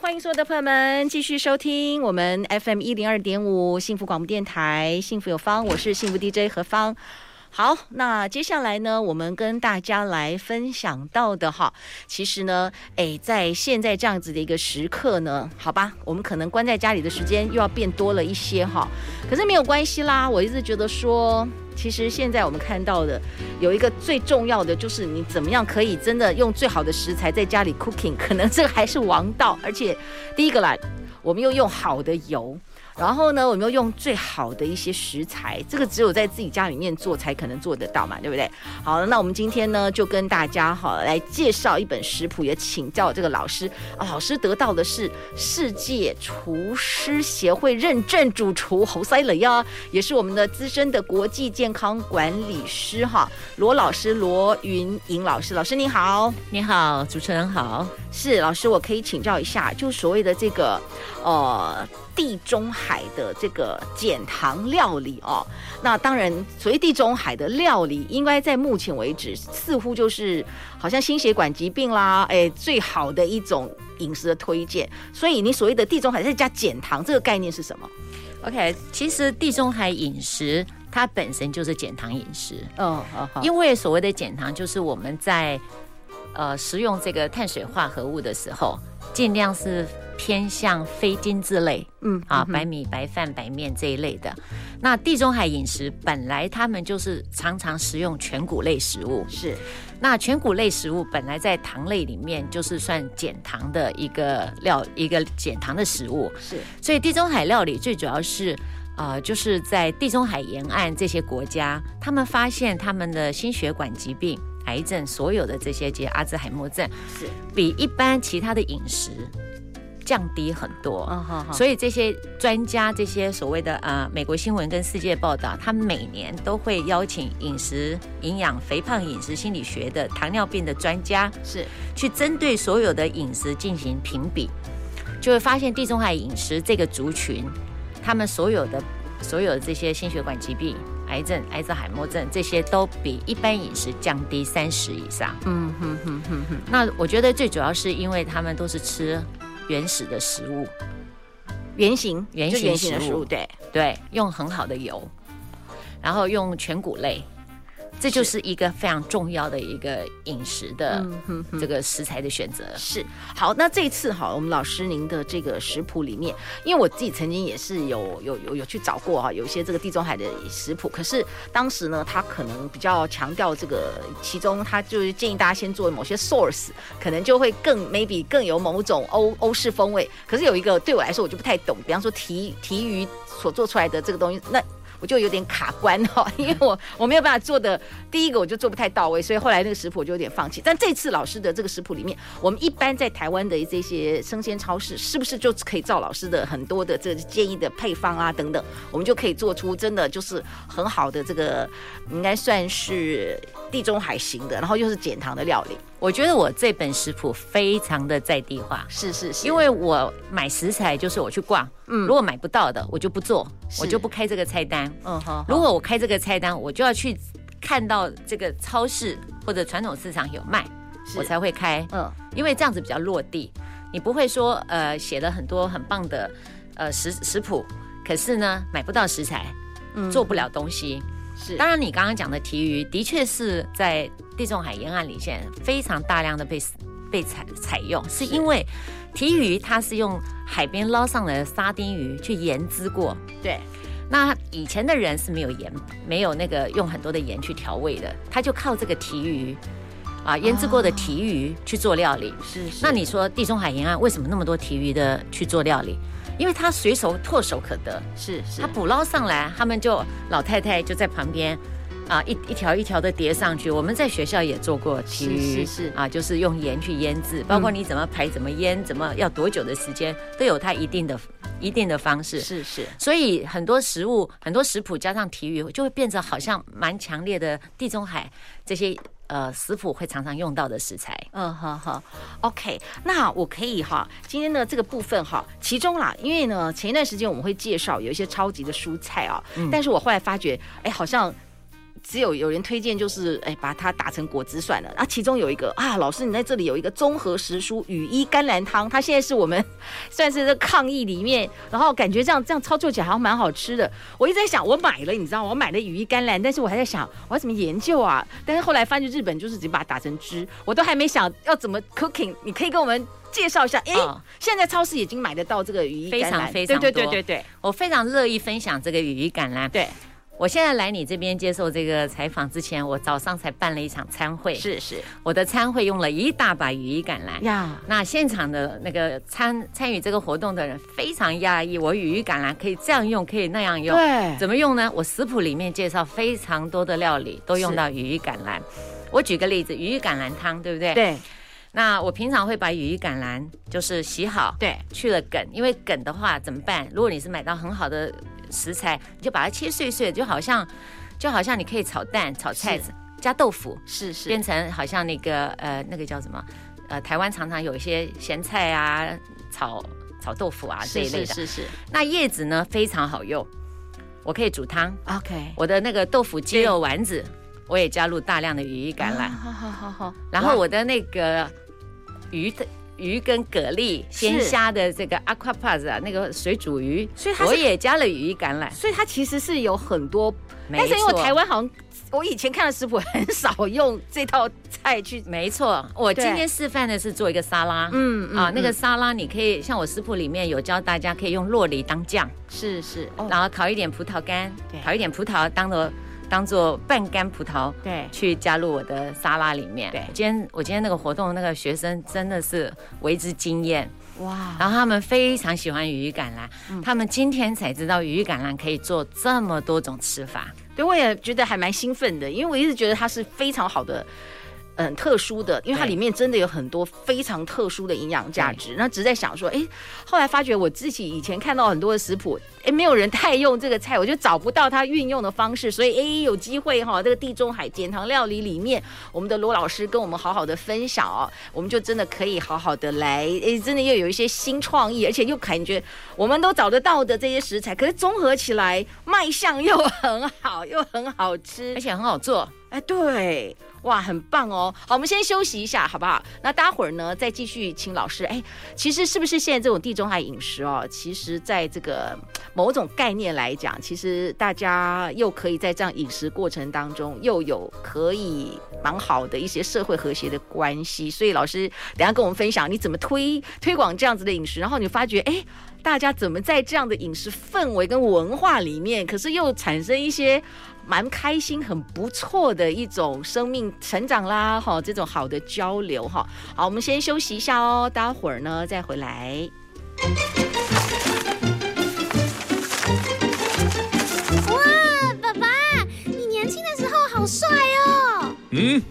欢迎所有的朋友们继续收听我们 FM 一零二点五幸福广播电台，幸福有方，我是幸福 DJ 何芳。好，那接下来呢，我们跟大家来分享到的哈，其实呢，哎，在现在这样子的一个时刻呢，好吧，我们可能关在家里的时间又要变多了一些哈，可是没有关系啦，我一直觉得说，其实现在我们看到的有一个最重要的，就是你怎么样可以真的用最好的食材在家里 cooking，可能这个还是王道，而且第一个来，我们又用好的油。然后呢，我们要用最好的一些食材，这个只有在自己家里面做才可能做得到嘛，对不对？好，那我们今天呢，就跟大家哈来介绍一本食谱，也请教这个老师啊，老师得到的是世界厨师协会认证主厨侯赛雷呀，也是我们的资深的国际健康管理师哈，罗老师罗云颖老师，老师您好，你好，主持人好，是老师，我可以请教一下，就所谓的这个呃。地中海的这个减糖料理哦，那当然，所谓地中海的料理，应该在目前为止，似乎就是好像心血管疾病啦，哎，最好的一种饮食的推荐。所以，你所谓的地中海再加减糖，这个概念是什么？OK，其实地中海饮食它本身就是减糖饮食。嗯，因为所谓的减糖，就是我们在呃食用这个碳水化合物的时候，尽量是。偏向非精致类，嗯啊，白米、白饭、白面这一类的。那地中海饮食本来他们就是常常食用全谷类食物，是。那全谷类食物本来在糖类里面就是算减糖的一个料，一个减糖的食物，是。所以地中海料理最主要是，呃，就是在地中海沿岸这些国家，他们发现他们的心血管疾病、癌症，所有的这些，及阿兹海默症，是。比一般其他的饮食。降低很多，所以这些专家，这些所谓的呃美国新闻跟世界报道，他们每年都会邀请饮食营养、肥胖饮食心理学的糖尿病的专家，是。去针对所有的饮食进行评比，就会发现地中海饮食这个族群，他们所有的所有的这些心血管疾病、癌症、癌症海默症这些都比一般饮食降低三十以上。嗯哼哼哼哼。那我觉得最主要是因为他们都是吃。原始的食物，原型原型食物，的食物对对，用很好的油，然后用全谷类。这就是一个非常重要的一个饮食的这个食材的选择。是好，那这一次哈，我们老师您的这个食谱里面，因为我自己曾经也是有有有有去找过哈，有一些这个地中海的食谱，可是当时呢，他可能比较强调这个，其中他就是建议大家先做某些 source，可能就会更 maybe 更有某种欧欧式风味。可是有一个对我来说我就不太懂，比方说提提鱼所做出来的这个东西，那。我就有点卡关哈，因为我我没有办法做的，第一个我就做不太到位，所以后来那个食谱我就有点放弃。但这次老师的这个食谱里面，我们一般在台湾的这些生鲜超市，是不是就可以照老师的很多的这建议的配方啊等等，我们就可以做出真的就是很好的这个，应该算是地中海型的，然后又是减糖的料理。我觉得我这本食谱非常的在地化，是是是，因为我买食材就是我去逛，嗯，如果买不到的，我就不做，我就不开这个菜单，嗯好。如果我开这个菜单，我就要去看到这个超市或者传统市场有卖，我才会开，嗯，因为这样子比较落地，你不会说呃写了很多很棒的呃食食谱，可是呢买不到食材，嗯，做不了东西。是，当然你刚刚讲的提鱼的确是在。地中海沿岸里现在非常大量的被被采采用，是因为提鱼它是用海边捞上来的沙丁鱼去盐渍过。对，那以前的人是没有盐，没有那个用很多的盐去调味的，他就靠这个提鱼啊腌制过的提鱼去做料理。是、是，那你说地中海沿岸为什么那么多提鱼的去做料理？因为它随手唾手可得。是，是，他捕捞上来，他们就老太太就在旁边。啊，一一条一条的叠上去。我们在学校也做过是是是啊，就是用盐去腌制，包括你怎么排、怎么腌、怎么要多久的时间，都有它一定的一定的方式。是是，所以很多食物、很多食谱加上体育，就会变成好像蛮强烈的地中海这些呃食谱会常常用到的食材。嗯，好好，OK，那我可以哈，今天的这个部分哈，其中啦，因为呢前一段时间我们会介绍有一些超级的蔬菜啊，嗯、但是我后来发觉，哎，好像。只有有人推荐，就是哎，把它打成果汁算了。啊，其中有一个啊，老师你在这里有一个综合时蔬羽衣甘蓝汤，它现在是我们算是这抗疫里面，然后感觉这样这样操作起来好像蛮好吃的。我一直在想，我买了，你知道吗？我买了羽衣甘蓝，但是我还在想我要怎么研究啊？但是后来发现日本就是直接把它打成汁，我都还没想要怎么 cooking。你可以跟我们介绍一下？哎，哦、现在超市已经买得到这个羽衣甘蓝，非常非常多。对对对对对，我非常乐意分享这个羽衣甘蓝。对。我现在来你这边接受这个采访之前，我早上才办了一场餐会。是是，我的餐会用了一大把羽衣甘蓝呀。那现场的那个参参与这个活动的人非常讶异，我羽衣甘蓝可以这样用，可以那样用。对，怎么用呢？我食谱里面介绍非常多的料理都用到羽衣甘蓝。我举个例子，羽衣甘蓝汤，对不对？对。那我平常会把羽衣甘蓝就是洗好，对，去了梗，因为梗的话怎么办？如果你是买到很好的。食材你就把它切碎碎，就好像就好像你可以炒蛋、炒菜子，加豆腐，是是，变成好像那个呃那个叫什么呃台湾常常有一些咸菜啊炒炒豆腐啊这一类的，是是是。那叶子呢非常好用，我可以煮汤。OK，我的那个豆腐鸡肉丸子，我也加入大量的羽衣甘蓝。好好好好。然后我的那个鱼的。鱼跟蛤蜊鲜虾的这个 aquapaz 啊，那个水煮鱼，所以我也加了羽衣甘蓝，所以它其实是有很多，但是因为台湾好像我以前看的食谱很少用这套菜去，没错，我今天示范的是做一个沙拉，嗯啊，那个沙拉你可以像我食谱里面有教大家可以用洛梨当酱，是是，然后烤一点葡萄干，烤一点葡萄当做。当做半干葡萄，对，去加入我的沙拉里面。对，今天我今天那个活动，那个学生真的是为之惊艳，哇！然后他们非常喜欢羽衣甘蓝，嗯、他们今天才知道羽衣甘蓝可以做这么多种吃法。对，我也觉得还蛮兴奋的，因为我一直觉得它是非常好的。很特殊的，因为它里面真的有很多非常特殊的营养价值。那只在想说，哎，后来发觉我自己以前看到很多的食谱，哎，没有人太用这个菜，我就找不到它运用的方式。所以，哎，有机会哈，这个地中海减糖料理里面，我们的罗老师跟我们好好的分享哦，我们就真的可以好好的来，哎，真的又有一些新创意，而且又感觉我们都找得到的这些食材，可是综合起来卖相又很好，又很好吃，而且很好做。哎，对。哇，很棒哦！好，我们先休息一下，好不好？那待会儿呢，再继续请老师。哎，其实是不是现在这种地中海饮食哦？其实在这个某种概念来讲，其实大家又可以在这样饮食过程当中，又有可以蛮好的一些社会和谐的关系。所以老师等下跟我们分享，你怎么推推广这样子的饮食，然后你发觉，哎，大家怎么在这样的饮食氛围跟文化里面，可是又产生一些。蛮开心，很不错的一种生命成长啦，哈，这种好的交流哈。好，我们先休息一下哦，待会儿呢再回来。哇，爸爸，你年轻的时候好帅哦。嗯，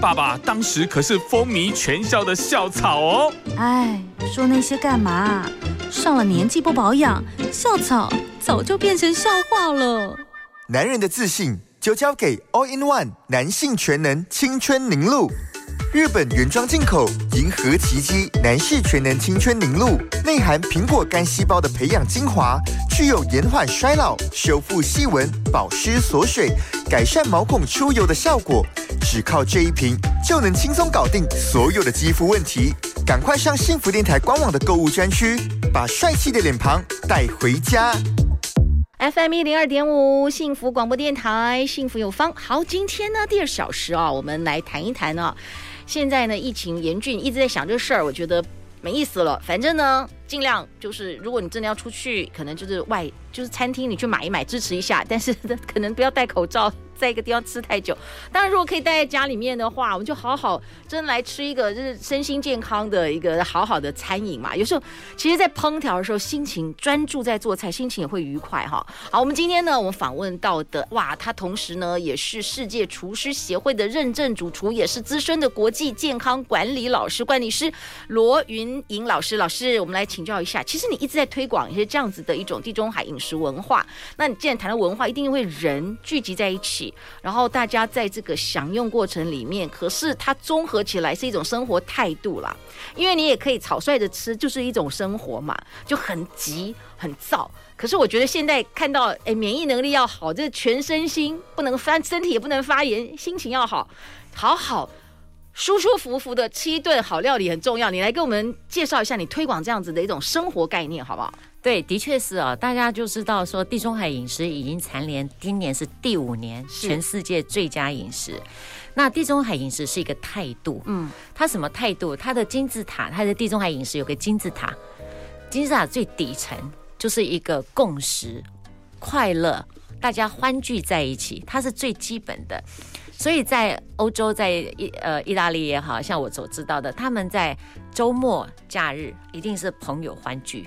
爸爸当时可是风靡全校的校草哦。哎，说那些干嘛？上了年纪不保养，校草早就变成笑话了。男人的自信就交给 All in One 男性全能青春凝露，日本原装进口银河奇迹男士全能青春凝露，内含苹果干细胞的培养精华，具有延缓衰老、修复细纹、保湿锁水、改善毛孔出油的效果。只靠这一瓶就能轻松搞定所有的肌肤问题。赶快上幸福电台官网的购物专区，把帅气的脸庞带回家。FM 一零二点五，幸福广播电台，幸福有方。好，今天呢第二小时啊，我们来谈一谈啊。现在呢疫情严峻，一直在想这事儿，我觉得没意思了。反正呢，尽量就是，如果你真的要出去，可能就是外就是餐厅，你去买一买支持一下，但是 可能不要戴口罩。在一个地方吃太久，当然如果可以待在家里面的话，我们就好好真来吃一个就是身心健康的一个好好的餐饮嘛。有时候其实，在烹调的时候，心情专注在做菜，心情也会愉快哈。好，我们今天呢，我们访问到的哇，他同时呢也是世界厨师协会的认证主厨，也是资深的国际健康管理老师、管理师罗云颖老师。老师，我们来请教一下，其实你一直在推广一些这样子的一种地中海饮食文化。那你既然谈到文化，一定会人聚集在一起。然后大家在这个享用过程里面，可是它综合起来是一种生活态度啦。因为你也可以草率的吃，就是一种生活嘛，就很急很躁。可是我觉得现在看到，哎，免疫能力要好，这全身心不能发，身体也不能发炎，心情要好，好好舒舒服服的吃一顿好料理很重要。你来给我们介绍一下，你推广这样子的一种生活概念，好不好？对，的确是哦，大家就知道说地中海饮食已经蝉联今年是第五年全世界最佳饮食。那地中海饮食是一个态度，嗯，它什么态度？它的金字塔，它的地中海饮食有个金字塔，金字塔最底层就是一个共识、快乐，大家欢聚在一起，它是最基本的。所以在欧洲，在意呃意大利也好像我所知道的，他们在周末假日一定是朋友欢聚。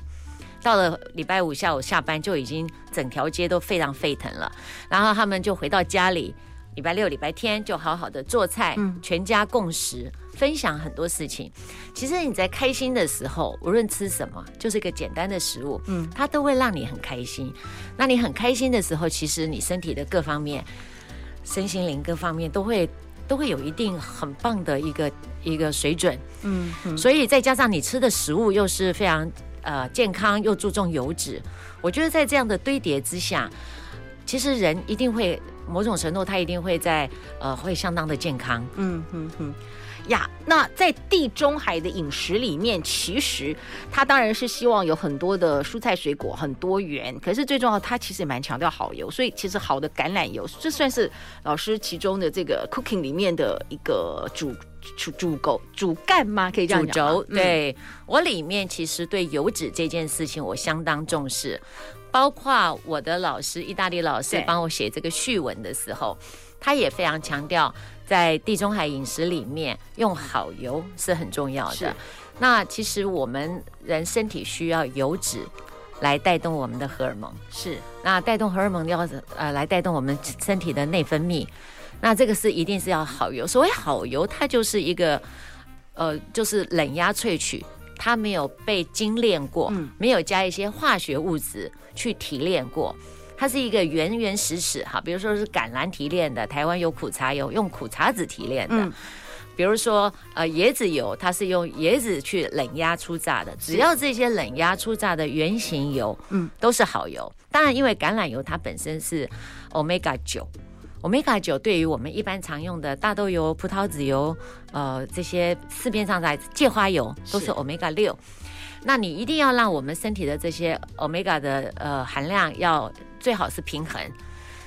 到了礼拜五下午下班，就已经整条街都非常沸腾了。然后他们就回到家里，礼拜六、礼拜天就好好的做菜，嗯，全家共食，分享很多事情。其实你在开心的时候，无论吃什么，就是一个简单的食物，嗯，它都会让你很开心。那你很开心的时候，其实你身体的各方面、身心灵各方面都会都会有一定很棒的一个一个水准，嗯，嗯，所以再加上你吃的食物又是非常。呃，健康又注重油脂，我觉得在这样的堆叠之下，其实人一定会某种程度，他一定会在呃，会相当的健康。嗯嗯嗯，呀，那在地中海的饮食里面，其实他当然是希望有很多的蔬菜水果，很多元。可是最重要，他其实也蛮强调好油，所以其实好的橄榄油，这算是老师其中的这个 cooking 里面的一个主。主主构主干吗？可以这样讲。主轴。对、嗯、我里面其实对油脂这件事情我相当重视，包括我的老师意大利老师帮我写这个序文的时候，他也非常强调，在地中海饮食里面用好油是很重要的。那其实我们人身体需要油脂来带动我们的荷尔蒙，是那带动荷尔蒙要呃来带动我们身体的内分泌。那这个是一定是要好油。所谓好油，它就是一个，呃，就是冷压萃取，它没有被精炼过，嗯，没有加一些化学物质去提炼过，它是一个原原始始哈。比如说是橄榄提炼的，台湾有苦茶油，用苦茶籽提炼的。嗯，比如说呃椰子油，它是用椰子去冷压出榨的。只要这些冷压出榨的原型油，嗯，都是好油。当然，因为橄榄油它本身是 Omega 九。Omega 九对于我们一般常用的大豆油、葡萄籽油，呃，这些市面上的芥花油都是 Omega 六。那你一定要让我们身体的这些 Omega 的呃含量要最好是平衡。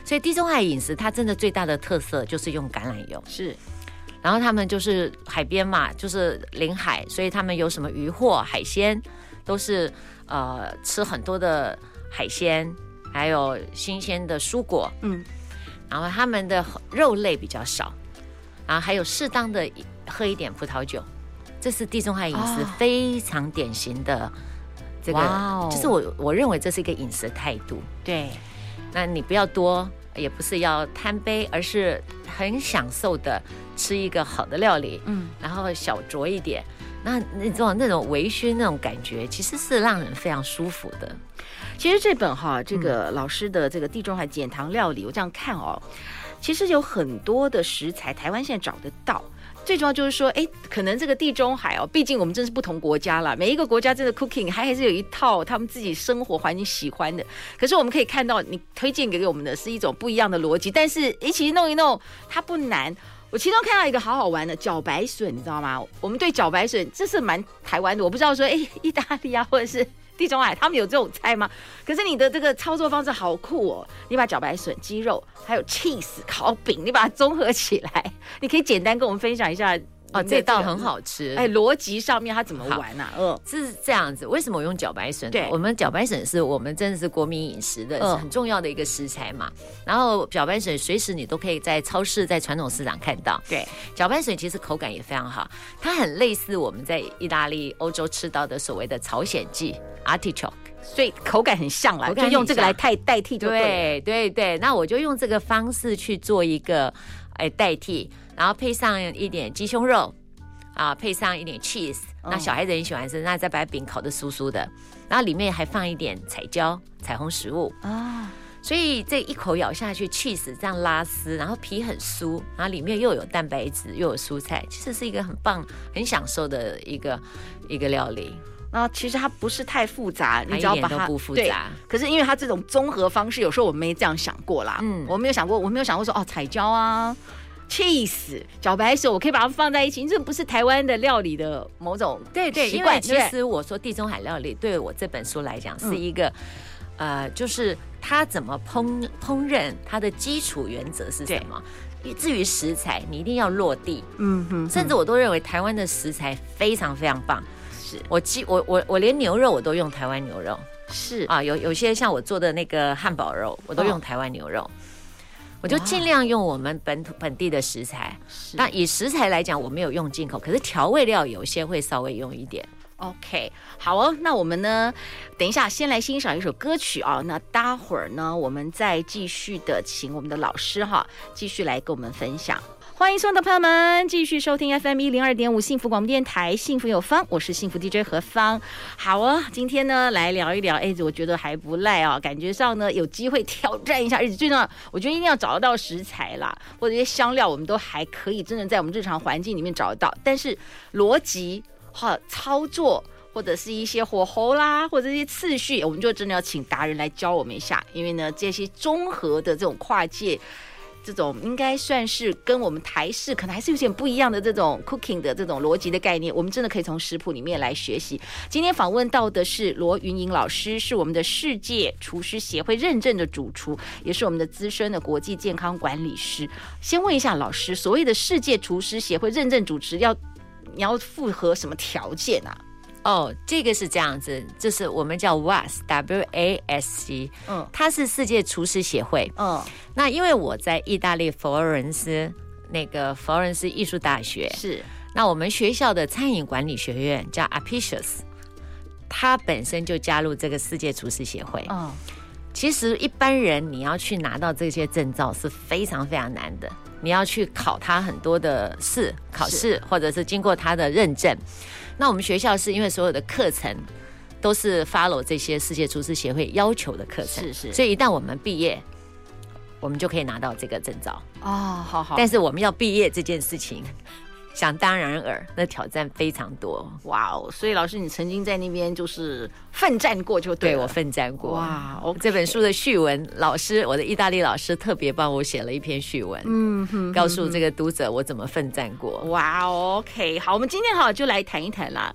所以地中海饮食它真的最大的特色就是用橄榄油。是，然后他们就是海边嘛，就是临海，所以他们有什么渔货、海鲜，都是呃吃很多的海鲜，还有新鲜的蔬果。嗯。然后他们的肉类比较少，然后还有适当的喝一点葡萄酒，这是地中海饮食非常典型的这个，哦、就是我我认为这是一个饮食态度。对，那你不要多，也不是要贪杯，而是很享受的吃一个好的料理，嗯，然后小酌一点，那那种那种微醺那种感觉，其实是让人非常舒服的。其实这本哈，这个老师的这个地中海减糖料理，我这样看哦，其实有很多的食材，台湾现在找得到。最重要就是说，哎，可能这个地中海哦，毕竟我们真是不同国家了，每一个国家真的 cooking 还还是有一套他们自己生活环境喜欢的。可是我们可以看到，你推荐给给我们的是一种不一样的逻辑，但是一起弄一弄，它不难。我其中看到一个好好玩的茭白笋，你知道吗？我们对茭白笋这是蛮台湾的，我不知道说，哎，意大利啊，或者是。地中海他们有这种菜吗？可是你的这个操作方式好酷哦！你把茭白笋、鸡肉还有 cheese 烤饼，你把它综合起来，你可以简单跟我们分享一下哦，这道很好吃。哎，逻辑上面它怎么玩啊？嗯，是这样子。为什么我用茭白笋？对，我们茭白笋是我们真的是国民饮食的，是很重要的一个食材嘛。然后茭白笋随时你都可以在超市、在传统市场看到。对，茭白笋其实口感也非常好，它很类似我们在意大利、欧洲吃到的所谓的朝鲜蓟 （artichoke），所以口感很像啦，就用这个来代代替就对。对对对，那我就用这个方式去做一个哎代替。然后配上一点鸡胸肉，啊，配上一点 cheese，那小孩子很喜欢吃，那再把饼烤的酥酥的，然后里面还放一点彩椒，彩虹食物啊，所以这一口咬下去，cheese 这样拉丝，然后皮很酥，然后里面又有蛋白质，又有蔬菜，其实是一个很棒、很享受的一个一个料理。然后其实它不是太复杂，你只要把它，它不复杂。可是因为它这种综合方式，有时候我没这样想过啦，嗯，我没有想过，我没有想过说哦，彩椒啊。Cheese 茭白笋，我可以把它放在一起。这不是台湾的料理的某种对对，因为其实我说地中海料理对我这本书来讲是一个，嗯、呃，就是它怎么烹烹饪，它的基础原则是什么？至于食材，你一定要落地。嗯哼，甚至我都认为台湾的食材非常非常棒。是我基我我我连牛肉我都用台湾牛肉。是啊，有有些像我做的那个汉堡肉，我都用台湾牛肉。哦我就尽量用我们本土本地的食材。那以食材来讲，我没有用进口，可是调味料有些会稍微用一点。OK，好哦。那我们呢，等一下先来欣赏一首歌曲啊。那待会儿呢，我们再继续的请我们的老师哈，继续来跟我们分享。欢迎所有的朋友们继续收听 FM 一零二点五幸福广播电台，幸福有方，我是幸福 DJ 何芳。好哦，今天呢来聊一聊，哎，我觉得还不赖啊，感觉上呢有机会挑战一下，而且最重要，我觉得一定要找得到食材啦，或者一些香料，我们都还可以真的在我们日常环境里面找得到。但是逻辑和操作，或者是一些火候啦，或者一些次序，我们就真的要请达人来教我们一下，因为呢这些综合的这种跨界。这种应该算是跟我们台式可能还是有点不一样的这种 cooking 的这种逻辑的概念，我们真的可以从食谱里面来学习。今天访问到的是罗云莹老师，是我们的世界厨师协会认证的主厨，也是我们的资深的国际健康管理师。先问一下老师，所谓的世界厨师协会认证主厨要你要符合什么条件啊？哦，这个是这样子，就是我们叫 WASC，W A S C，嗯，它是世界厨师协会，嗯，那因为我在意大利佛罗伦斯那个佛罗伦斯艺术大学是，那我们学校的餐饮管理学院叫 Apicius，它本身就加入这个世界厨师协会，嗯，其实一般人你要去拿到这些证照是非常非常难的，你要去考它很多的试考试，或者是经过它的认证。那我们学校是因为所有的课程都是 follow 这些世界厨师协会要求的课程，是是，所以一旦我们毕业，我们就可以拿到这个证照。哦，好好。但是我们要毕业这件事情。想当然耳，那挑战非常多。哇哦！所以老师，你曾经在那边就是奋战过，就对，对我奋战过。哇，okay、这本书的序文，老师，我的意大利老师特别帮我写了一篇序文，嗯哼，告诉这个读者我怎么奋战过。哇，OK，好，我们今天哈就来谈一谈啦，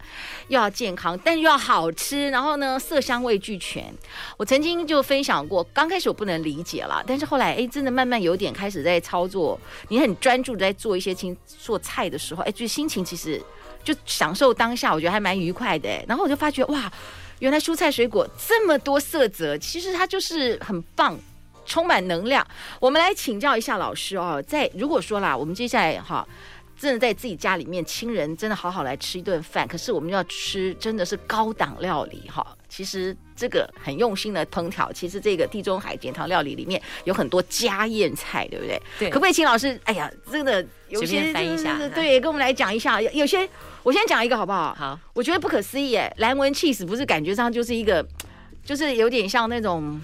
又要健康，但又要好吃，然后呢，色香味俱全。我曾经就分享过，刚开始我不能理解了，但是后来哎，真的慢慢有点开始在操作，你很专注在做一些清做菜的时候。哎，就心情其实就享受当下，我觉得还蛮愉快的。然后我就发觉哇，原来蔬菜水果这么多色泽，其实它就是很棒，充满能量。我们来请教一下老师哦，在如果说啦，我们接下来哈，真的在自己家里面，亲人真的好好来吃一顿饭，可是我们要吃真的是高档料理哈。其实这个很用心的烹调，其实这个地中海简汤料理里面有很多家宴菜，对不对？对。可不可以请老师？哎呀，真的有些翻译一下，对，跟我们来讲一下。有些我先讲一个好不好？好。我觉得不可思议哎，蓝纹 cheese 不是感觉上就是一个，就是有点像那种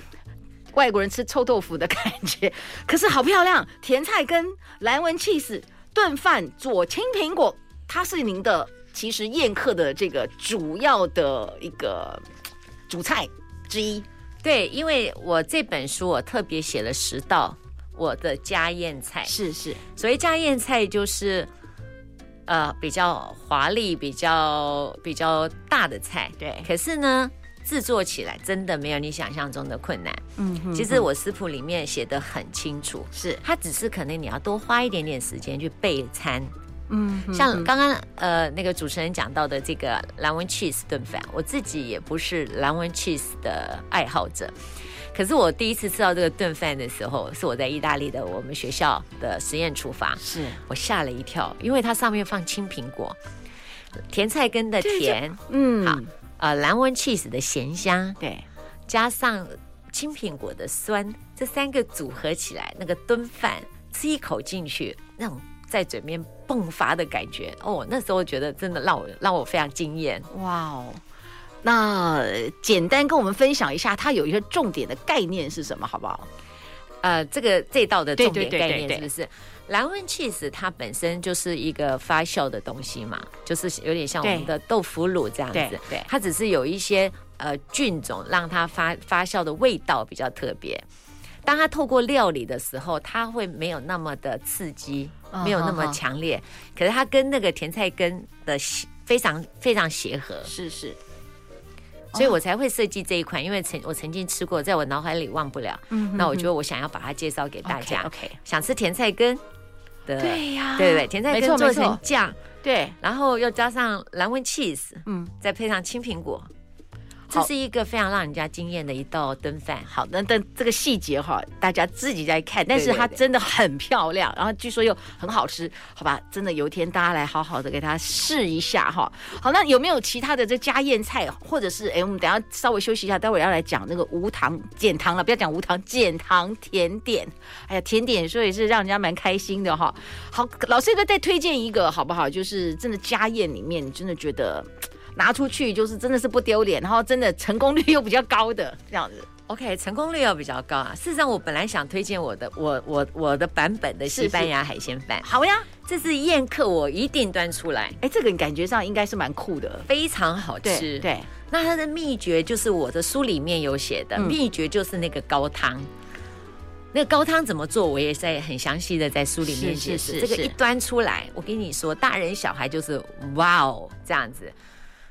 外国人吃臭豆腐的感觉，可是好漂亮，甜菜跟蓝纹 cheese 炖饭左青苹果，它是您的其实宴客的这个主要的一个。主菜之一，对，因为我这本书我特别写了十道我的家宴菜，是是，所谓家宴菜就是呃比较华丽、比较比较大的菜，对。可是呢，制作起来真的没有你想象中的困难。嗯其实我食谱里面写的很清楚，是。它只是可能你要多花一点点时间去备餐。嗯，像刚刚呃那个主持人讲到的这个蓝纹 cheese 炖饭，我自己也不是蓝纹 cheese 的爱好者，可是我第一次吃到这个炖饭的时候，是我在意大利的我们学校的实验厨房，是。我吓了一跳，因为它上面放青苹果、甜菜根的甜，嗯，好，呃蓝纹 cheese 的咸香，对，加上青苹果的酸，这三个组合起来，那个炖饭吃一口进去，那种在嘴边迸发的感觉，哦，那时候觉得真的让我让我非常惊艳。哇哦，那简单跟我们分享一下，它有一个重点的概念是什么，好不好？呃，这个这道的重点概念是不是？蓝纹 cheese 它本身就是一个发酵的东西嘛，就是有点像我们的豆腐乳这样对子。对它只是有一些呃菌种让它发发酵的味道比较特别。当它透过料理的时候，它会没有那么的刺激，哦没有那么强烈。可是它跟那个甜菜根的协非常非常协和，是是，所以我才会设计这一款，因为曾我曾经吃过，在我脑海里忘不了。嗯那我觉得我想要把它介绍给大家。OK，想吃甜菜根的，对呀对对，甜菜根做成酱，对，然后又加上蓝纹 cheese，嗯，再配上青苹果，好这是一个非常让人家惊艳的一道灯饭。好，那但这个细节哈，大家自己在看，但是它真的很漂亮，然后据说又很好吃，好吧？真的有一天大家来好好的给它试一下哈。好，那有没有其他的这家宴菜，或者是哎，我们等下稍微休息一下，待会儿要来讲那个无糖减糖了，不要讲无糖减糖甜点。哎呀，甜点说也是让人家蛮开心的哈。好，老师再再推荐一个好不好？就是真的家宴里面，你真的觉得。拿出去就是真的是不丢脸，然后真的成功率又比较高的这样子。OK，成功率要比较高啊。事实上，我本来想推荐我的我我我的版本的西班牙海鲜饭。好呀，这是宴客我一定端出来。哎，这个感觉上应该是蛮酷的，非常好吃。对，对那它的秘诀就是我的书里面有写的，嗯秘诀就是那个高汤。那个高汤怎么做，我也在很详细的在书里面解释。这个一端出来，我跟你说，大人小孩就是哇哦这样子。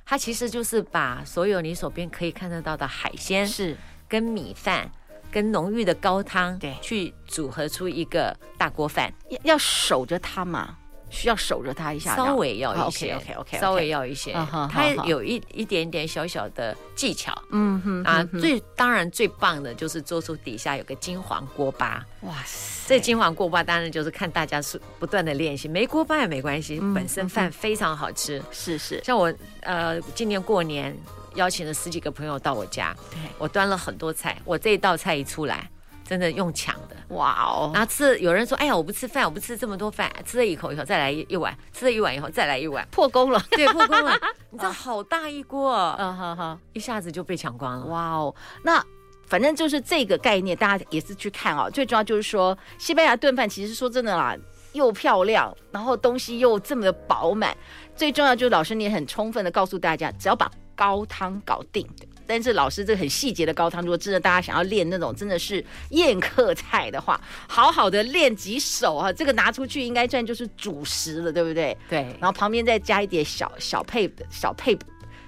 它其实就是把所有你手边可以看得到的海鲜，是。跟米饭，跟浓郁的高汤，对。去组合出一个大锅饭。要要守着它嘛，需要守着它一下，稍微要一些，OK OK OK，稍微要一些，嗯它有一一点点小小的技巧。嗯哼啊，最当然最棒的就是做出底下有个金黄锅巴。哇塞，这金黄锅巴当然就是看大家是不断的练习，没锅巴也没关系，嗯本身饭非常好吃。是是，像我呃，今年过年邀请了十几个朋友到我家，对，我端了很多菜，我这一道菜一出来，真的用抢的。哇哦，然后吃，有人说：“哎呀，我不吃饭，我不吃这么多饭。”吃了一口以后，再来一碗；吃了一碗以后，再来一碗，破功了，对，破功了。你知道，好大一锅，嗯哼哼，一下子就被抢光了。哇哦，那。反正就是这个概念，大家也是去看啊。最重要就是说，西班牙炖饭其实说真的啦，又漂亮，然后东西又这么的饱满。最重要就是老师你也很充分的告诉大家，只要把高汤搞定。但是老师这个很细节的高汤，如果真的大家想要练那种真的是宴客菜的话，好好的练几手啊，这个拿出去应该算就是主食了，对不对？对，然后旁边再加一点小小配小配。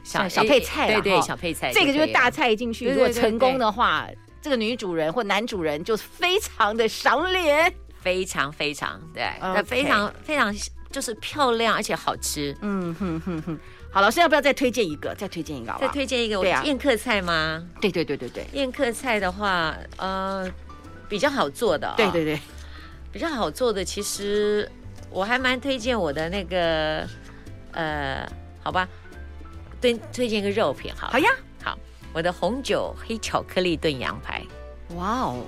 小小配菜，对对，小配菜，这个就是大菜进去。如果成功的话，这个女主人或男主人就非常的赏脸，非常非常对，那非常非常就是漂亮而且好吃。嗯哼哼哼。好，老师要不要再推荐一个？再推荐一个，再推荐一个，对啊，宴客菜吗？对对对对对，宴客菜的话，呃，比较好做的，对对对，比较好做的，其实我还蛮推荐我的那个，呃，好吧。推推荐一个肉品，好，好呀，好，我的红酒黑巧克力炖羊排，哇哦，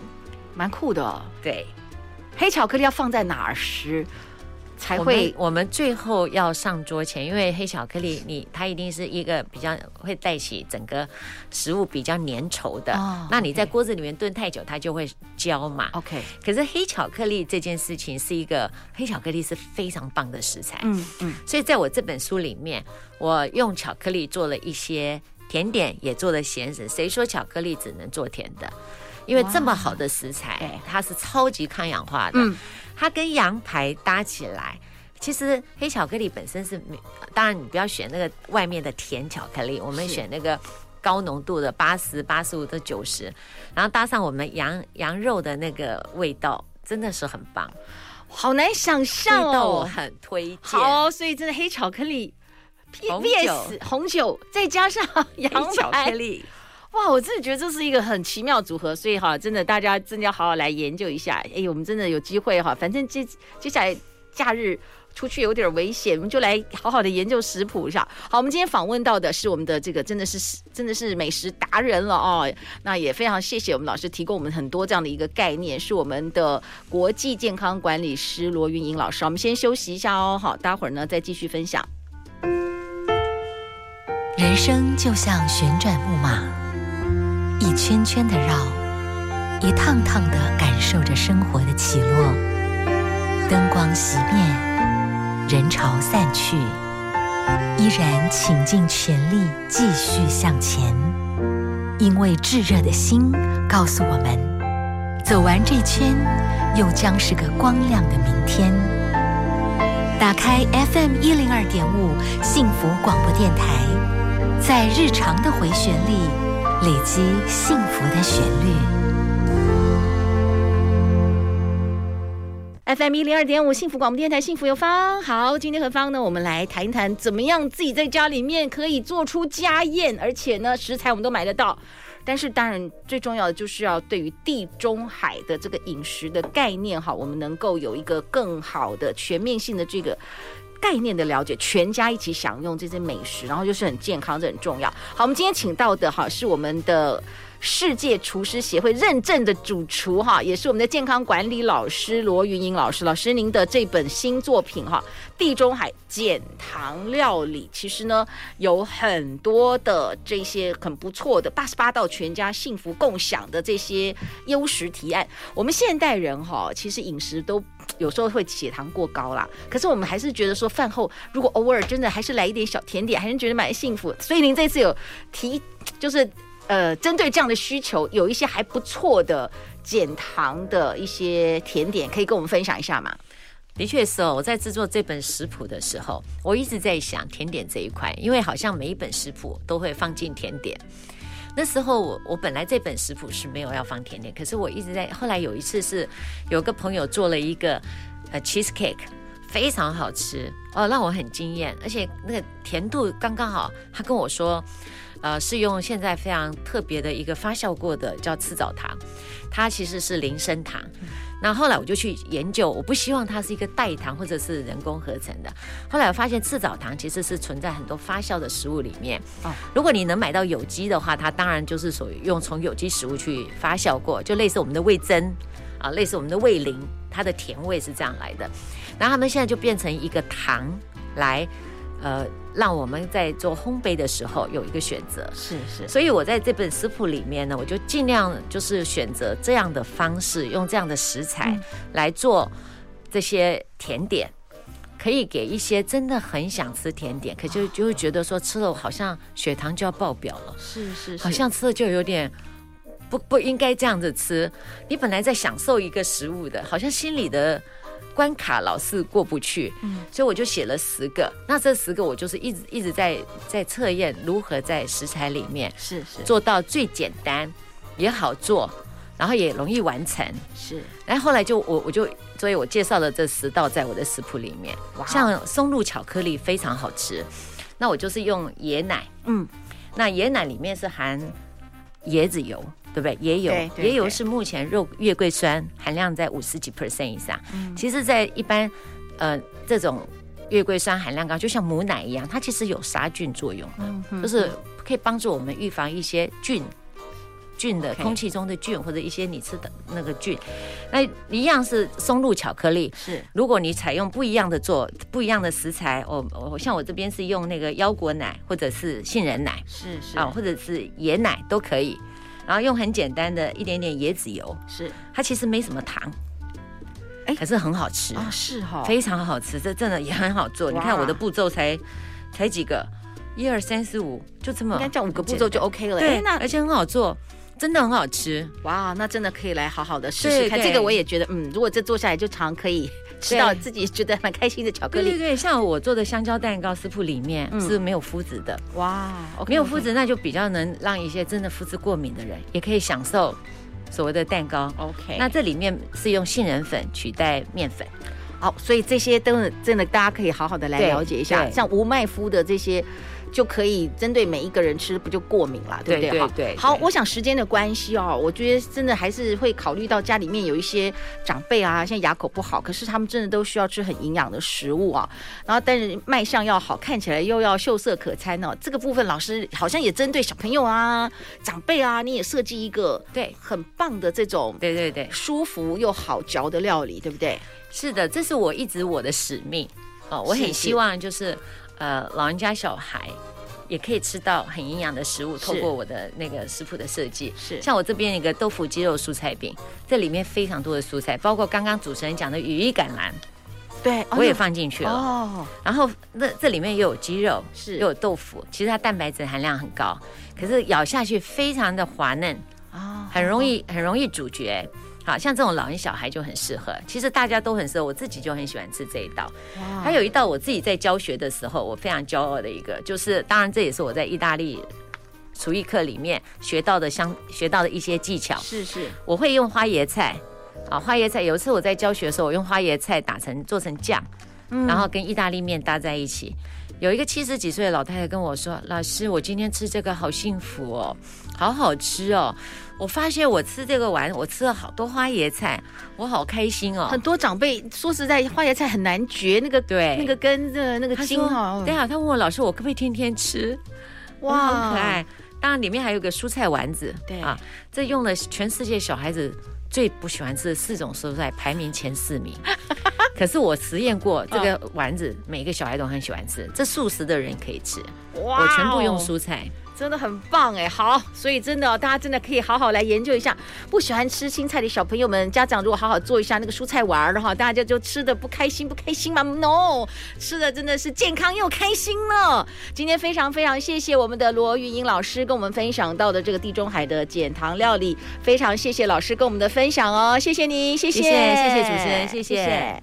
蛮酷的哦。对，黑巧克力要放在哪儿？吃才会我？我们最后要上桌前，因为黑巧克力你它一定是一个比较会带起整个食物比较粘稠的，哦、那你在锅子里面炖太久，它就会焦嘛。OK，可是黑巧克力这件事情是一个黑巧克力是非常棒的食材，嗯嗯，所以在我这本书里面。我用巧克力做了一些甜点，也做了咸食。谁说巧克力只能做甜的？因为这么好的食材，它是超级抗氧化的。嗯，它跟羊排搭起来，其实黑巧克力本身是，当然你不要选那个外面的甜巧克力，我们选那个高浓度的八十八十五到九十，然后搭上我们羊羊肉的那个味道，真的是很棒。好难想象哦，我很推荐。好，所以真的黑巧克力、红酒 VS 红酒，再加上羊巧克力，哇，我真的觉得这是一个很奇妙组合，所以哈，真的大家真的要好好来研究一下。哎，我们真的有机会哈，反正接接下来假日。出去有点危险，我们就来好好的研究食谱一下。好，我们今天访问到的是我们的这个真的是真的是美食达人了哦。那也非常谢谢我们老师提供我们很多这样的一个概念，是我们的国际健康管理师罗云英老师。我们先休息一下哦，好，待会儿呢再继续分享。人生就像旋转木马，一圈圈的绕，一趟趟的感受着生活的起落，灯光熄灭。人潮散去，依然倾尽全力继续向前，因为炙热的心告诉我们，走完这圈，又将是个光亮的明天。打开 FM 一零二点五幸福广播电台，在日常的回旋里累积幸福的旋律。FM 一零二点五幸福广播电台，幸福有方。好，今天何方呢？我们来谈一谈怎么样自己在家里面可以做出家宴，而且呢，食材我们都买得到。但是当然最重要的就是要对于地中海的这个饮食的概念哈，我们能够有一个更好的全面性的这个概念的了解，全家一起享用这些美食，然后就是很健康，这很重要。好，我们今天请到的哈是我们的。世界厨师协会认证的主厨哈，也是我们的健康管理老师罗云英老师。老师，您的这本新作品哈，《地中海减糖料理》，其实呢有很多的这些很不错的八十八道全家幸福共享的这些优食提案。我们现代人哈，其实饮食都有时候会血糖过高啦，可是我们还是觉得说饭后如果偶尔真的还是来一点小甜点，还是觉得蛮幸福。所以您这次有提就是。呃，针对这样的需求，有一些还不错的减糖的一些甜点，可以跟我们分享一下吗？的确是哦，我在制作这本食谱的时候，我一直在想甜点这一块，因为好像每一本食谱都会放进甜点。那时候我我本来这本食谱是没有要放甜点，可是我一直在。后来有一次是有个朋友做了一个呃 cheese cake，非常好吃哦，让我很惊艳，而且那个甜度刚刚好。他跟我说。呃，是用现在非常特别的一个发酵过的叫赤藻糖，它其实是零升糖。那后来我就去研究，我不希望它是一个代糖或者是人工合成的。后来我发现赤藻糖其实是存在很多发酵的食物里面。哦，如果你能买到有机的话，它当然就是属于用从有机食物去发酵过，就类似我们的味增啊，类似我们的味淋，它的甜味是这样来的。然后他们现在就变成一个糖来。呃，让我们在做烘焙的时候有一个选择，是是。所以我在这本食谱里面呢，我就尽量就是选择这样的方式，用这样的食材来做这些甜点，可以给一些真的很想吃甜点，可就就会觉得说吃了好像血糖就要爆表了，是是，好像吃了就有点不不应该这样子吃。你本来在享受一个食物的，好像心里的。关卡老是过不去，嗯，所以我就写了十个。那这十个我就是一直一直在在测验如何在食材里面是是做到最简单也好做，然后也容易完成。是，然后后来就我我就所以我介绍了这十道在我的食谱里面。哇，像松露巧克力非常好吃，那我就是用椰奶，嗯，那椰奶里面是含椰子油。对不对？也有，也有是目前肉月桂酸含量在五十几 percent 以上。嗯，其实，在一般，呃，这种月桂酸含量高，就像母奶一样，它其实有杀菌作用的，就是可以帮助我们预防一些菌，菌的空气中的菌或者一些你吃的那个菌。那一样是松露巧克力，是如果你采用不一样的做不一样的食材，我我像我这边是用那个腰果奶或者是杏仁奶，是是啊，或者是椰奶都可以。然后用很简单的一点点椰子油，是它其实没什么糖，哎，可是很好吃啊，是哈，非常好吃，这真的也很好做。你看我的步骤才才几个，一二三四五，就这么，应该叫五个步骤就 OK 了。对，那而且很好做，真的很好吃。哇，那真的可以来好好的试试看。这个我也觉得，嗯，如果这做下来就常可以。吃到自己觉得蛮开心的巧克力，对对对，像我做的香蕉蛋糕食谱里面是没有麸质的，哇，没有麸质那就比较能让一些真的麸质过敏的人也可以享受所谓的蛋糕。OK，那这里面是用杏仁粉取代面粉，好，所以这些都真的大家可以好好的来了解一下，像无麦麸的这些。就可以针对每一个人吃，不就过敏了，对不对？对对，对，对。好，我想时间的关系哦，我觉得真的还是会考虑到家里面有一些长辈啊，现在牙口不好，可是他们真的都需要吃很营养的食物啊。然后，但是卖相要好，看起来又要秀色可餐哦。这个部分老师好像也针对小朋友啊、长辈啊，你也设计一个对很棒的这种对对对舒服又好嚼的料理，对不对？是的，这是我一直我的使命哦。我很希望就是。呃，老人家小孩也可以吃到很营养的食物，透过我的那个食谱的设计，是。像我这边一个豆腐鸡肉蔬菜饼，这里面非常多的蔬菜，包括刚刚主持人讲的羽衣甘蓝，对，我也放进去了。哦，然后那这里面又有鸡肉，是。又有豆腐，其实它蛋白质含量很高，可是咬下去非常的滑嫩，哦，很容易很容易咀嚼。好像这种老人小孩就很适合，其实大家都很适合，我自己就很喜欢吃这一道。哇还有一道我自己在教学的时候，我非常骄傲的一个，就是当然这也是我在意大利厨艺课里面学到的相学到的一些技巧。是是，我会用花椰菜，啊花椰菜。有一次我在教学的时候，我用花椰菜打成做成酱，嗯、然后跟意大利面搭在一起。有一个七十几岁的老太太跟我说：“老师，我今天吃这个好幸福哦，好好吃哦。”我发现我吃这个丸，我吃了好多花椰菜，我好开心哦。很多长辈说实在，花椰菜很难嚼，那个对，那个根的那个筋哦。对啊，他问我老师，我可不可以天天吃？哇，很可爱。当然里面还有个蔬菜丸子，对啊，这用了全世界小孩子最不喜欢吃的四种蔬菜，排名前四名。可是我实验过，这个丸子每个小孩都很喜欢吃，这素食的人可以吃。哇，我全部用蔬菜。真的很棒哎，好，所以真的大家真的可以好好来研究一下。不喜欢吃青菜的小朋友们，家长如果好好做一下那个蔬菜丸的话，大家就吃的不开心不开心嘛？No，吃的真的是健康又开心呢。今天非常非常谢谢我们的罗云英老师跟我们分享到的这个地中海的减糖料理，非常谢谢老师跟我们的分享哦，谢谢你，谢谢谢谢，谢谢主持人，谢谢。谢谢